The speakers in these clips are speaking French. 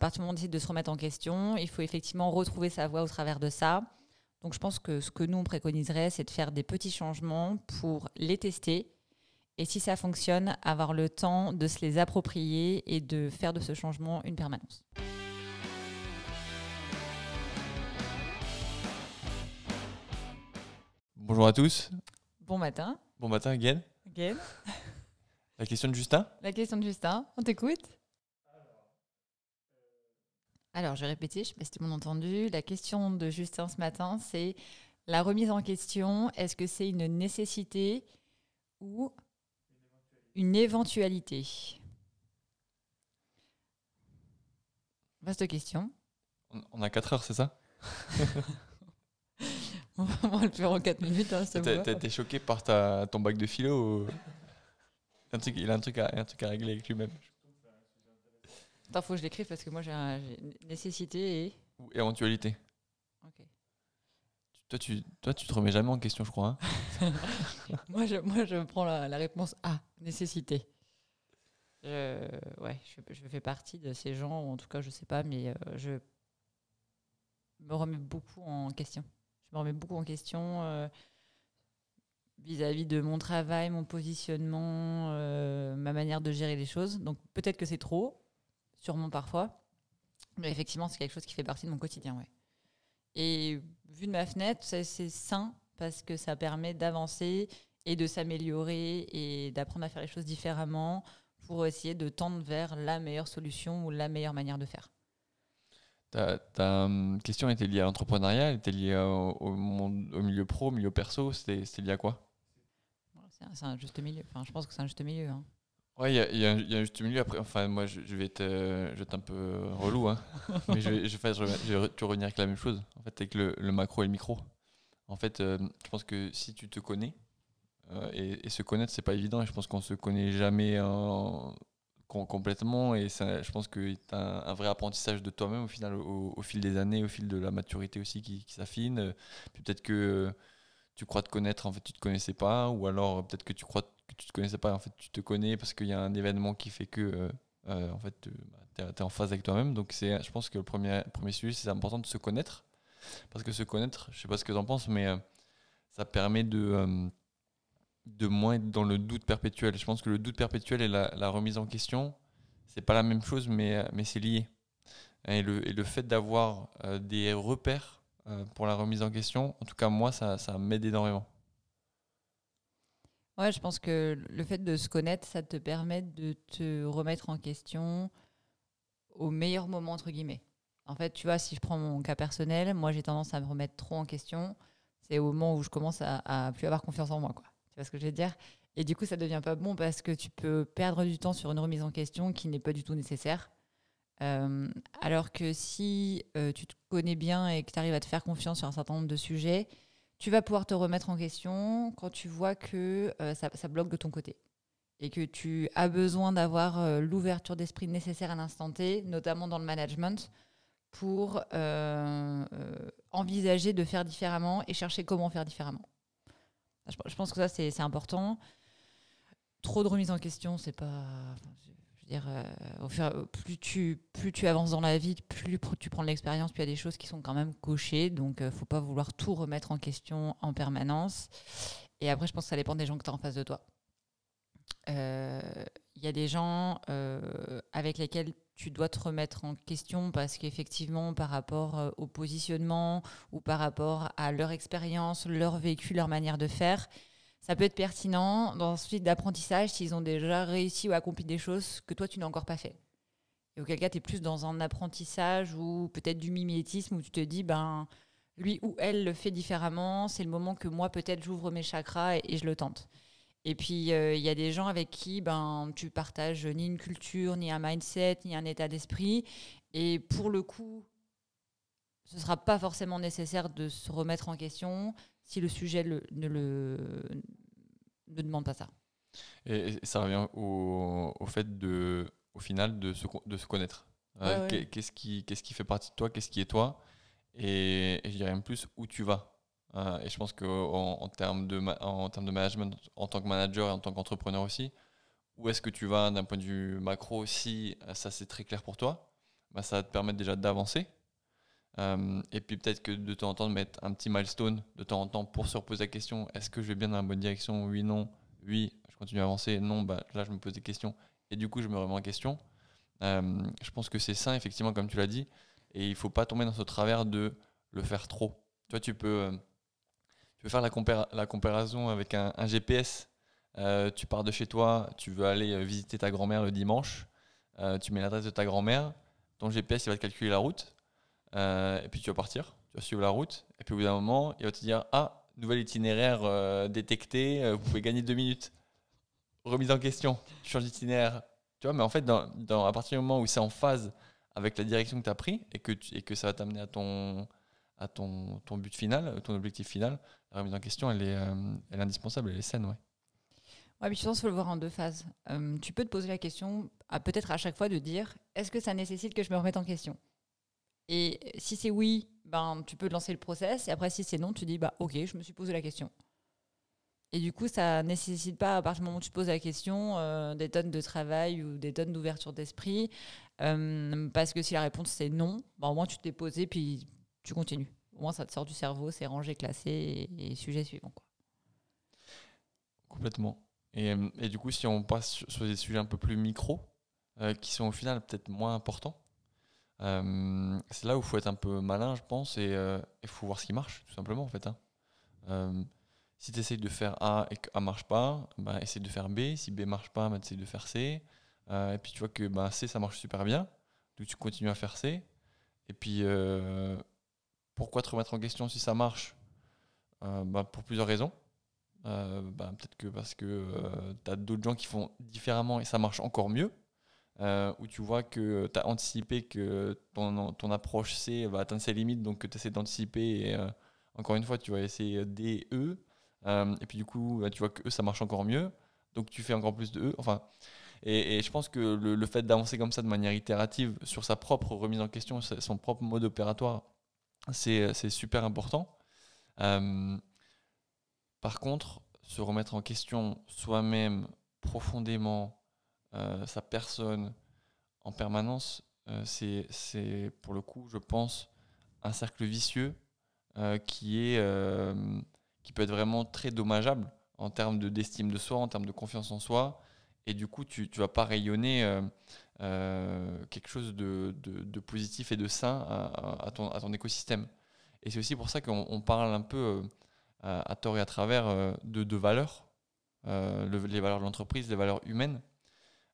partir du moment où on décide de se remettre en question, il faut effectivement retrouver sa voie au travers de ça. Donc je pense que ce que nous, on préconiserait, c'est de faire des petits changements pour les tester. Et si ça fonctionne, avoir le temps de se les approprier et de faire de ce changement une permanence. Bonjour à tous. Bon matin. Bon matin, Gaël. Gaël. La question de Justin La question de Justin, on t'écoute alors, je vais répéter, je ne sais pas si tout le monde a entendu. La question de Justin ce matin, c'est la remise en question. Est-ce que c'est une nécessité ou une éventualité? Vaste question. On a 4 heures, c'est ça? On va le faire en 4 minutes. Hein, T'as été choqué par ta, ton bac de philo Il a un truc à, un truc à régler avec lui-même. Attends, faut que je l'écrive parce que moi j'ai nécessité et. Ou éventualité. Ok. Toi tu, toi, tu te remets jamais en question, je crois. Hein. moi, je, moi, je prends la, réponse A, nécessité. ouais, je, je, fais partie de ces gens, ou en tout cas, je sais pas, mais euh, je me remets beaucoup en question. Je me remets beaucoup en question euh, vis-à-vis de mon travail, mon positionnement, euh, ma manière de gérer les choses. Donc peut-être que c'est trop, sûrement parfois. Mais effectivement, c'est quelque chose qui fait partie de mon quotidien. Ouais. Et vu de ma fenêtre, c'est sain parce que ça permet d'avancer et de s'améliorer et d'apprendre à faire les choses différemment pour essayer de tendre vers la meilleure solution ou la meilleure manière de faire. Ta, ta hum, question était liée à l'entrepreneuriat, elle était liée au, au, milieu pro, au milieu perso, c'était lié à quoi? C'est un, juste milieu. Enfin, je pense que c'est un juste milieu. Hein. Ouais, il y, y, a un juste milieu. Après, enfin, moi, je, vais être, euh, je vais être un peu relou, hein. mais je vais, je, vais, je, vais, toujours revenir avec la même chose, en fait, avec le, le macro et le micro. En fait, euh, je pense que si tu te connais, euh, et, se connaître, c'est pas évident, et je pense qu'on se connaît jamais complètement, et je pense que tu as un, vrai apprentissage de toi-même au final, au, fil des années, au fil de la maturité aussi qui, qui s'affine. Puis peut-être que tu crois te connaître, en fait, tu te connaissais pas, ou alors peut-être que tu crois que tu te connaissais pas, en fait, tu te connais parce qu'il y a un événement qui fait que, euh, euh, en fait, tu es, en phase avec toi-même. Donc, c'est, je pense que le premier, premier sujet, c'est important de se connaître. Parce que se connaître, je sais pas ce que tu en penses, mais euh, ça permet de, de moins être dans le doute perpétuel. Je pense que le doute perpétuel et la, la remise en question, c'est pas la même chose, mais, mais c'est lié. Et le, et le fait d'avoir des repères pour la remise en question, en tout cas, moi, ça, ça m'aide énormément. Ouais, je pense que le fait de se connaître, ça te permet de te remettre en question au meilleur moment, entre guillemets. En fait, tu vois, si je prends mon cas personnel, moi j'ai tendance à me remettre trop en question. C'est au moment où je commence à, plus avoir confiance en moi, quoi. Tu vois ce que je veux dire? Et du coup, ça devient pas bon parce que tu peux perdre du temps sur une remise en question qui n'est pas du tout nécessaire. Euh, alors que si euh, tu te connais bien et que tu arrives à te faire confiance sur un certain nombre de sujets, tu vas pouvoir te remettre en question quand tu vois que euh, ça, bloque de ton côté et que tu as besoin d'avoir euh, l'ouverture d'esprit nécessaire à l'instant T, notamment dans le management, pour euh, envisager de faire différemment et chercher comment faire différemment. Je, pense que ça, c'est important. Trop de remise en question, c'est pas dire, euh, plus, tu, avances dans la vie, plus tu prends de l'expérience, puis il y a des choses qui sont quand même cochées. Donc, il euh, ne faut pas vouloir tout remettre en question en permanence. Et après, je pense que ça dépend des gens que tu as en face de toi. Il euh, y a des gens avec lesquels tu dois te remettre en question parce qu'effectivement, par rapport au positionnement ou par rapport à leur expérience, leur vécu, leur manière de faire, ça peut être pertinent dans ce suite d'apprentissage s'ils ont déjà réussi ou accompli des choses que toi, tu n'as encore pas fait. Et auquel cas, tu es plus dans un apprentissage ou peut-être du mimétisme où tu te dis, ben, lui ou elle le fait différemment, c'est le moment que moi, peut-être, j'ouvre mes chakras et, je le tente. Et puis, euh, il y a des gens avec qui ben, tu partages ni une culture, ni un mindset, ni un état d'esprit. Et pour le coup, ce ne sera pas forcément nécessaire de se remettre en question si le sujet ne, le, ne demande pas ça. Et, ça revient au, au, fait de, au final de se, de se connaître. Euh, qu'est-ce qui, qu'est-ce qui fait partie de toi Qu'est-ce qui est toi? Et, je dirais même plus où tu vas. Euh, et je pense qu'en en, termes de, en termes de management, en tant que manager et en tant qu'entrepreneur aussi, où est-ce que tu vas d'un point de vue macro si ça c'est très clair pour toi? Bah, ça va te permettre déjà d'avancer. Euh, et puis peut-être que de temps en temps, de mettre un petit milestone de temps en temps pour se reposer la question est-ce que je vais bien dans la bonne direction Oui, non. Oui, je continue à avancer. Non, bah, là, je me pose des questions. Et du coup, je me remets en question. Euh, je pense que c'est sain, effectivement, comme tu l'as dit. Et il faut pas tomber dans ce travers de le faire trop. Tu vois, tu peux, euh, tu peux faire la, la comparaison avec un, GPS. tu pars de chez toi, tu veux aller visiter ta grand-mère le dimanche. tu mets l'adresse de ta grand-mère. Ton GPS, il va te calculer la route et puis tu vas partir, tu vas suivre la route. Et puis au bout d'un moment, il va te dire Ah, nouvel itinéraire euh, détecté, euh, vous pouvez gagner deux minutes. Remise en question, tu changes d'itinéraire. Tu vois, mais en fait, à partir du moment où c'est en phase avec la direction que tu as pris et que, et que ça va t'amener à ton, à ton, ton but final, ton objectif final, la remise en question, elle est, elle indispensable, elle est saine, ouais. Ouais, mais je pense qu'il faut le voir en deux phases. tu peux te poser la question, peut-être à chaque fois, de dire est-ce que ça nécessite que je me remette en question? Et si c'est oui, ben, tu peux lancer le process. Et après, si c'est non, tu dis bah, Ok, je me suis posé la question. Et du coup, ça nécessite pas, à partir du moment où tu poses la question, euh, des tonnes de travail ou des tonnes d'ouverture d'esprit. Euh, parce que si la réponse c'est non, ben, au moins tu t'es posé, puis tu continues. Au moins, ça te sort du cerveau, c'est rangé, classé, et, sujet suivant. Quoi. Complètement. Et, et, du coup, si on passe sur des sujets un peu plus micro, euh, qui sont au final peut-être moins importants, euh, c'est là où il faut être un peu malin, je pense, et il euh, faut voir ce qui marche, tout simplement, en fait. Hein. Euh, si tu essayes de faire A et que A marche pas, bah, essaye de faire B. Si B marche pas, bah, essaye de faire C. et puis tu vois que bah, C, ça marche super bien. Donc tu continues à faire C. Et puis, pourquoi te remettre en question si ça marche? Bah, Pour plusieurs raisons. Bah, peut-être que parce que tu as d'autres gens qui font différemment et ça marche encore mieux. Euh, où tu vois que tu as anticipé que ton, ton approche C va atteindre ses limites, donc tu essaies d'anticiper. Et euh, encore une fois, tu vas essayer D, E. Euh, et puis du coup, bah, tu vois que E, ça marche encore mieux. Donc tu fais encore plus de E. Enfin, et, je pense que le, le fait d'avancer comme ça de manière itérative sur sa propre remise en question, son propre mode opératoire, c'est super important. par contre, se remettre en question soi-même profondément, sa personne en permanence, euh, c'est pour le coup, je pense, un cercle vicieux euh, qui, est, qui peut être vraiment très dommageable en termes d'estime de, soi, en termes de confiance en soi. Et du coup, tu ne vas pas rayonner quelque chose de, de, positif et de sain à, ton, à ton, écosystème. Et c'est aussi pour ça qu'on parle un peu à, tort et à travers de, de valeurs, les valeurs de l'entreprise, les valeurs humaines.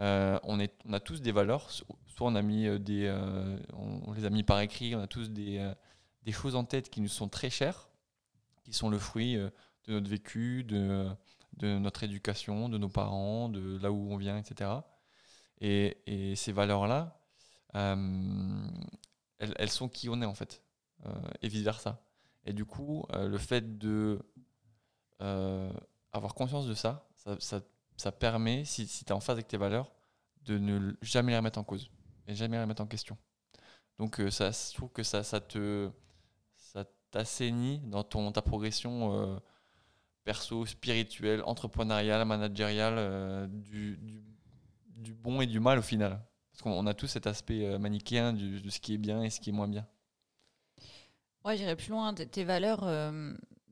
Euh, on, a tous des valeurs. Soit on a mis euh, des, euh, on, les a mis par écrit. On a tous des, des choses en tête qui nous sont très chères, qui sont le fruit de notre vécu, de, de notre éducation, de nos parents, de là où on vient, etc. Et, ces valeurs-là, elles, sont qui on est en fait, et vice versa. Et du coup, le fait de avoir conscience de ça, ça, ça ça permet, si, si tu es en phase avec tes valeurs, de ne jamais les remettre en cause et jamais les remettre en question. Donc euh, ça, je trouve que ça, ça te ça t'assainit dans ton, ta progression euh, perso, spirituelle, entrepreneuriale, managériale, euh, du, du, bon et du mal au final. Parce qu'on a tous cet aspect manichéen de ce qui est bien et ce qui est moins bien. Ouais, j'irais plus loin. Tes valeurs,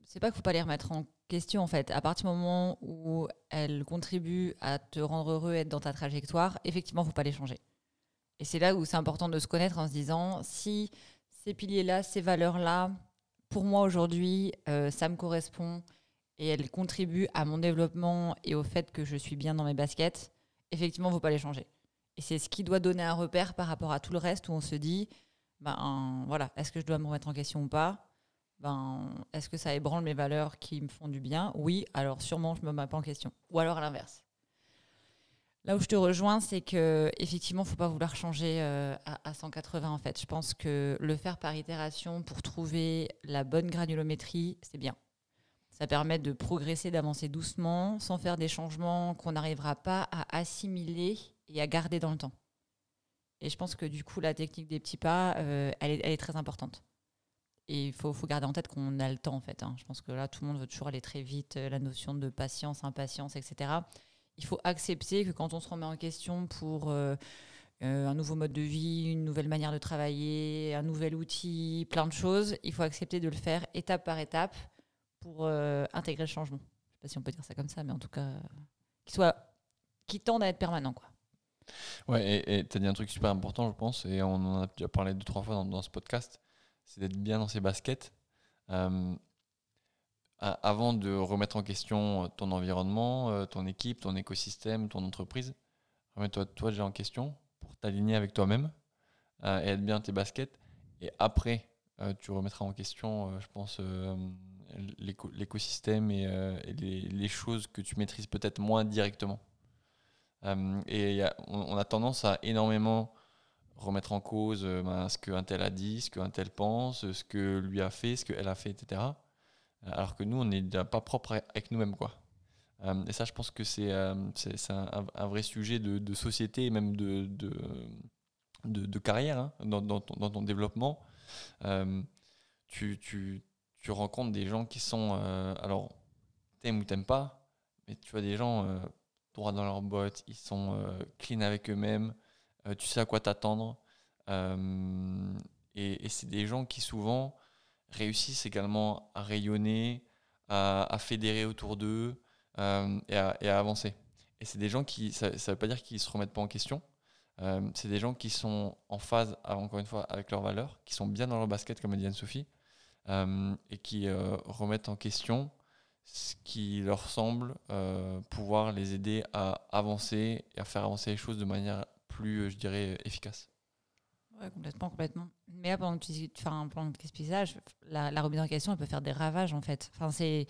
c'est pas qu'il faut pas les remettre en question en fait. À partir du moment où elles contribuent à te rendre heureux, être dans ta trajectoire, effectivement, faut pas les changer. Et c'est là où c'est important de se connaître en se disant si ces piliers-là, ces valeurs-là, pour moi aujourd'hui, euh, ça me correspond et elles contribuent à mon développement et au fait que je suis bien dans mes baskets, effectivement, faut pas les changer. Et c'est ce qui doit donner un repère par rapport à tout le reste où on se dit, ben voilà, est-ce que je dois me remettre en question ou pas? Ben, est-ce que ça ébranle mes valeurs qui me font du bien? Oui, alors sûrement je me mets pas en question. Ou alors à l'inverse. Là où je te rejoins, c'est que effectivement, faut pas vouloir changer euh, à, 180 en fait. Je pense que le faire par itération pour trouver la bonne granulométrie, c'est bien. Ça permet de progresser, d'avancer doucement, sans faire des changements qu'on n'arrivera pas à assimiler et à garder dans le temps. Et je pense que du coup, la technique des petits pas, euh, elle est très importante. Et il faut, garder en tête qu'on a le temps, en fait. Hein. Je pense que là, tout le monde veut toujours aller très vite, euh, la notion de patience, impatience, etc. Il faut accepter que quand on se remet en question pour euh, euh, un nouveau mode de vie, une nouvelle manière de travailler, un nouvel outil, plein de choses. Il faut accepter de le faire étape par étape pour intégrer le changement. Je ne sais pas si on peut dire ça comme ça, mais en tout cas, qu'il soit, qui tende à être permanent, quoi. Ouais, et tu as dit un truc super important, je pense, et on en a déjà parlé deux, trois fois dans ce podcast, c'est d'être bien dans ses baskets. Euh, avant de remettre en question ton environnement, euh, ton équipe, ton écosystème, ton entreprise, remets-toi toi déjà en question pour t'aligner avec toi-même euh, et être bien tes baskets. Et après, tu remettras en question, je pense, l'écosystème et, les, choses que tu maîtrises peut-être moins directement. et on, a tendance à énormément remettre en cause ben, ce qu'un tel a dit, ce qu'un tel pense, ce que lui a fait, ce qu'elle a fait, etc alors que nous, on n'est pas propre avec nous-mêmes. quoi. Euh, et ça, je pense que c'est euh, un, vrai sujet de, société et même de, carrière hein, dans, ton, développement. Euh, tu, rencontres des gens qui sont, alors, t'aimes ou t'aimes pas, mais tu vois des gens droits dans leurs bottes, ils sont clean avec eux-mêmes, tu sais à quoi t'attendre. et, et c'est des gens qui souvent réussissent également à rayonner, à, fédérer autour d'eux euh, et, à, avancer. Et c'est des gens qui, ça ne veut pas dire qu'ils ne se remettent pas en question, euh, c'est des gens qui sont en phase, encore une fois, avec leurs valeurs, qui sont bien dans leur basket, comme a dit Anne-Sophie, euh, et qui remettent en question ce qui leur semble pouvoir les aider à avancer et à faire avancer les choses de manière plus, je dirais, efficace complètement, complètement. Mais là, pendant que tu dis, enfin, pendant que tu la, la remise en question, elle peut faire des ravages, en fait. Enfin, c'est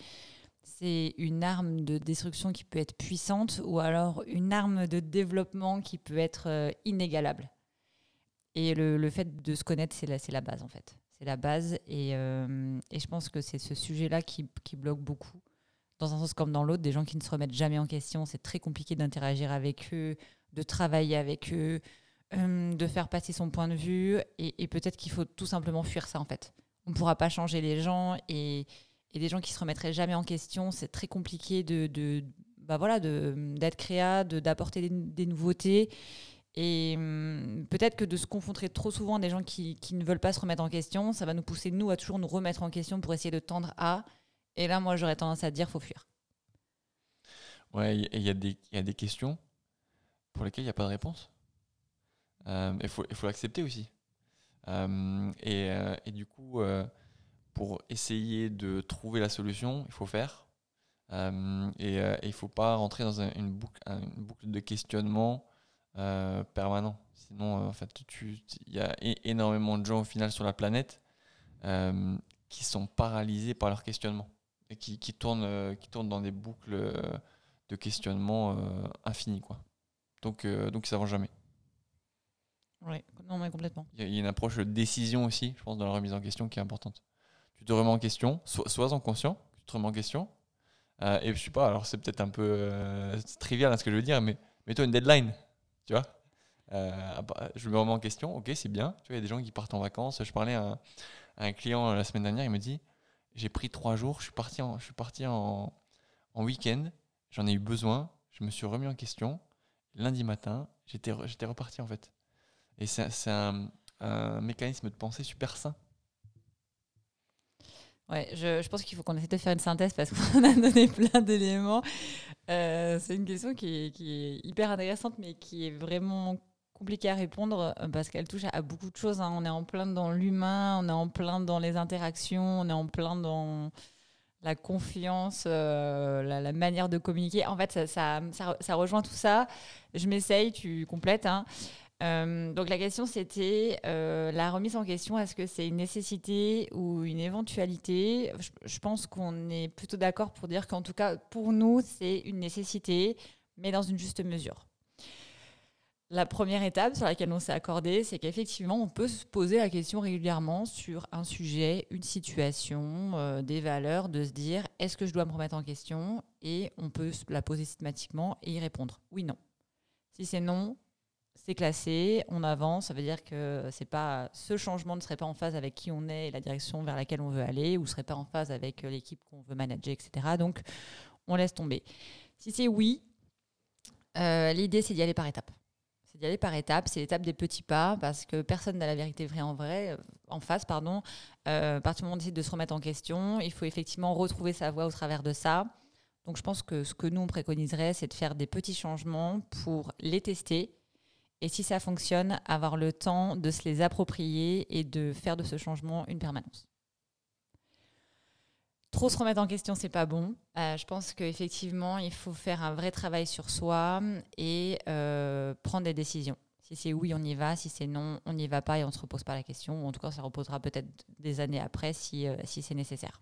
c'est une arme de destruction qui peut être puissante ou alors une arme de développement qui peut être euh, inégalable. Et le, le, fait de se connaître, c'est la, la base en fait. C'est la base et, euh, et, je pense que c'est ce sujet-là qui, qui, bloque beaucoup. Dans un sens comme dans l'autre, des gens qui ne se remettent jamais en question, c'est très compliqué d'interagir avec eux, de travailler avec eux, euh, de faire passer son point de vue et, peut-être qu'il faut tout simplement fuir ça en fait. On ne pourra pas changer les gens et, et des gens qui se remettraient jamais en question, c'est très compliqué de, de bah voilà, d'être créa, d'apporter des, nouveautés. Et hum, peut-être que de se confronter trop souvent à des gens qui, qui, ne veulent pas se remettre en question, ça va nous pousser, nous, à toujours nous remettre en question pour essayer de tendre à. Et là, moi, j'aurais tendance à dire faut fuir. Ouais, il y, y, a des questions pour lesquelles il n'y a pas de réponse. Euh, il faut l'accepter aussi. Euh, et, euh, et, du coup, pour essayer de trouver la solution, il faut faire. et, il ne faut pas rentrer dans une, boucle, une boucle de questionnement permanent. Sinon, en fait, il y a énormément de gens au final sur la planète qui sont paralysés par leur questionnement et qui, qui, tournent, qui tournent dans des boucles de questionnement infinies. Quoi. Donc, donc ils jamais. Oui, non, mais complètement. Il y, a une approche de décision aussi, je pense, dans la remise en question qui est importante. Tu te remets en question, sois, en conscient, tu te remets en question. Euh, et je sais pas, alors c'est peut-être un peu euh, trivial à hein, ce que je veux dire, mais mets-toi une deadline, tu vois. Euh, je me remets en question, ok, c'est bien. Tu vois, il y a des gens qui partent en vacances. Je parlais à un, client la semaine dernière, il me dit J'ai pris trois jours, je suis parti en, je suis parti en, en week-end, j'en ai eu besoin, je me suis remis en question. Lundi matin, j'étais reparti en fait. Et c'est un, mécanisme de pensée super sain. Ouais, je, je pense qu'il faut qu'on essaie de faire une synthèse parce qu'on a donné plein d'éléments. Euh, c'est une question qui est, qui est, hyper intéressante, mais qui est vraiment compliquée à répondre euh, parce qu'elle touche à, beaucoup de choses. Hein. On est en plein dans l'humain, on est en plein dans les interactions, on est en plein dans la confiance, euh, la, manière de communiquer. En fait, ça, ça, ça, rejoint tout ça. Je m'essaye, tu complètes. Hein. Euh, donc la question c'était euh, la remise en question, est-ce que c'est une nécessité ou une éventualité? Je, pense qu'on est plutôt d'accord pour dire qu'en tout cas pour nous c'est une nécessité, mais dans une juste mesure. La première étape sur laquelle on s'est accordé, c'est qu'effectivement on peut se poser la question régulièrement sur un sujet, une situation, euh, des valeurs, de se dire est-ce que je dois me remettre en question et on peut la poser systématiquement et y répondre oui non. Si c'est non, c'est classé, on avance, ça veut dire que c'est pas ce changement ne serait pas en phase avec qui on est et la direction vers laquelle on veut aller, ou serait pas en phase avec euh, l'équipe qu'on veut manager, etc. Donc on laisse tomber. Si c'est oui, euh, l'idée c'est d'y aller par étapes. D'y aller par étapes. C'est l'étape des petits pas parce que personne n'a la vérité vraie en vrai, en face, pardon. à partir du moment où on décide de se remettre en question, il faut effectivement retrouver sa voie au travers de ça. Donc je pense que ce que nous on préconiserait, c'est de faire des petits changements pour les tester. Et si ça fonctionne, avoir le temps de se les approprier et de faire de ce changement une permanence. Trop se remettre en question, c'est pas bon. Euh, je pense qu'effectivement, il faut faire un vrai travail sur soi et euh, prendre des décisions. Si c'est oui, on y va. Si c'est non, on n'y va pas et on ne se repose pas la question. Ou en tout cas, ça reposera peut-être des années après si, euh, si c'est nécessaire.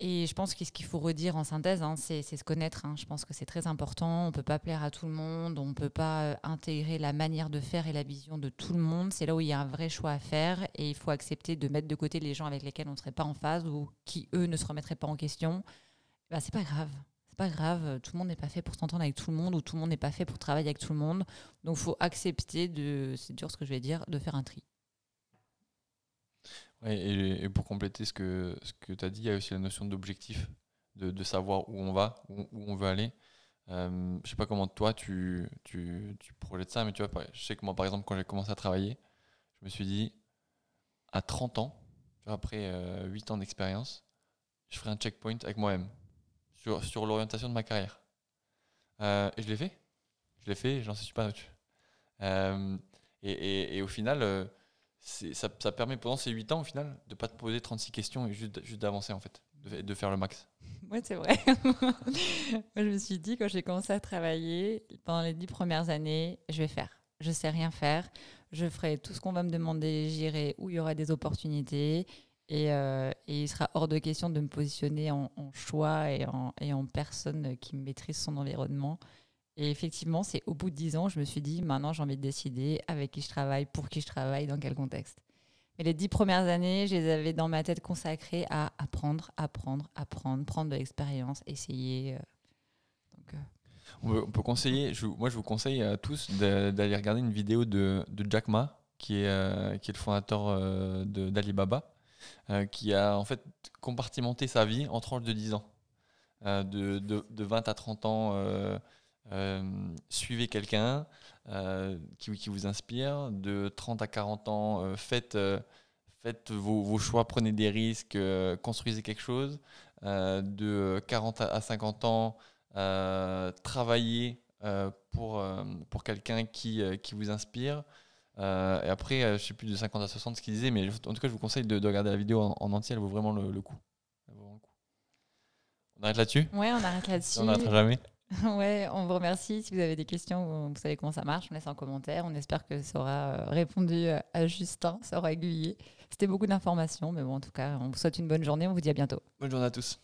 Et je pense que ce qu'il faut redire en synthèse, hein, c'est se connaître. Hein. Je pense que c'est très important. On ne peut pas plaire à tout le monde. On ne peut pas euh, intégrer la manière de faire et la vision de tout le monde. C'est là où il y a un vrai choix à faire. Et il faut accepter de mettre de côté les gens avec lesquels on ne serait pas en phase ou qui, eux, ne se remettraient pas en question. Bah, c'est pas grave. C'est pas grave. Tout le monde n'est pas fait pour s'entendre avec tout le monde ou tout le monde n'est pas fait pour travailler avec tout le monde. Donc il faut accepter de, c'est dur ce que je vais dire, de faire un tri et, pour compléter ce que, ce que tu as dit, il y a aussi la notion d'objectif, de, de, savoir où on va, où, on veut aller. Euh, je sais pas comment toi tu, tu, tu, projettes ça, mais tu vois, je sais que moi, par exemple, quand j'ai commencé à travailler, je me suis dit, à 30 ans, après 8 euh, ans d'expérience, je ferai un checkpoint avec moi-même sur, sur l'orientation de ma carrière. Euh, et je l'ai fait. Je l'ai fait, j'en suis pas euh, et, et, et, au final, ça, ça, permet pendant ces 8 ans au final de pas te poser 36 questions et juste, d'avancer en fait, de, faire le max. Ouais, c'est vrai. Moi, je me suis dit quand j'ai commencé à travailler, pendant les 10 premières années, je vais faire. Je sais rien faire. Je ferai tout ce qu'on va me demander, j'irai où il y aura des opportunités. Et, euh, et, il sera hors de question de me positionner en, en choix et en, et en, personne qui maîtrise son environnement. Et effectivement, c'est au bout de dix ans, je me suis dit, maintenant j'ai envie de décider avec qui je travaille, pour qui je travaille, dans quel contexte. Mais les dix premières années, je les avais dans ma tête consacrées à apprendre, apprendre, apprendre, prendre de l'expérience, essayer. Euh. Donc, euh. on, peut, conseiller, moi je vous conseille à tous d'aller regarder une vidéo de, Jack Ma, qui est, euh, qui est le fondateur d'Alibaba, qui a en fait compartimenté sa vie en tranches de 10 ans. De, de, de, 20 à 30 ans suivez quelqu'un euh, qui, qui, vous inspire. De 30 à 40 ans, euh, faites, faites vos, vos, choix, prenez des risques, construisez quelque chose. de 40 à 50 ans, travaillez pour, pour quelqu'un qui, qui vous inspire. et après, je ne sais plus de 50 à 60 ce qu'il disait, mais en tout cas, je vous conseille de, de regarder la vidéo en, entier, elle vaut vraiment le, coup. On arrête là-dessus? Ouais, on arrête là-dessus. On n'arrêtera jamais. ouais, on vous remercie. Si vous avez des questions, vous savez comment ça marche, on laisse en commentaire. On espère que ça aura euh, répondu euh, à Justin, ça aura aiguillé. C'était beaucoup d'informations, mais bon, en tout cas, on vous souhaite une bonne journée. On vous dit à bientôt. Bonne journée à tous.